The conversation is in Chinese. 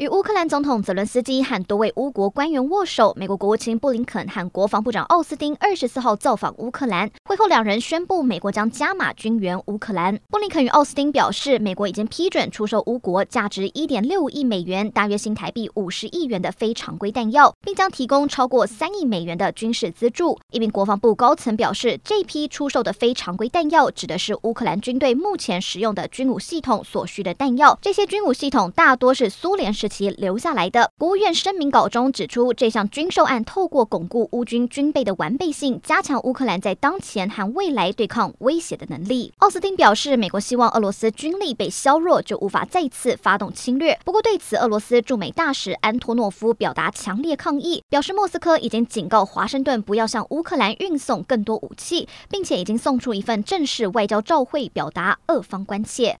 与乌克兰总统泽伦斯基和多位乌国官员握手，美国国务卿布林肯和国防部长奥斯汀二十四号造访乌克兰。会后，两人宣布美国将加码军援乌克兰。布林肯与奥斯汀表示，美国已经批准出售乌国价值一点六亿美元（大约新台币五十亿元）的非常规弹药，并将提供超过三亿美元的军事资助。一名国防部高层表示，这批出售的非常规弹药指的是乌克兰军队目前使用的军武系统所需的弹药。这些军武系统大多是苏联时其留下来的。国务院声明稿中指出，这项军售案透过巩固乌军军备的完备性，加强乌克兰在当前和未来对抗威胁的能力。奥斯汀表示，美国希望俄罗斯军力被削弱，就无法再次发动侵略。不过，对此，俄罗斯驻美大使安托诺夫表达强烈抗议，表示莫斯科已经警告华盛顿不要向乌克兰运送更多武器，并且已经送出一份正式外交照会，表达俄方关切。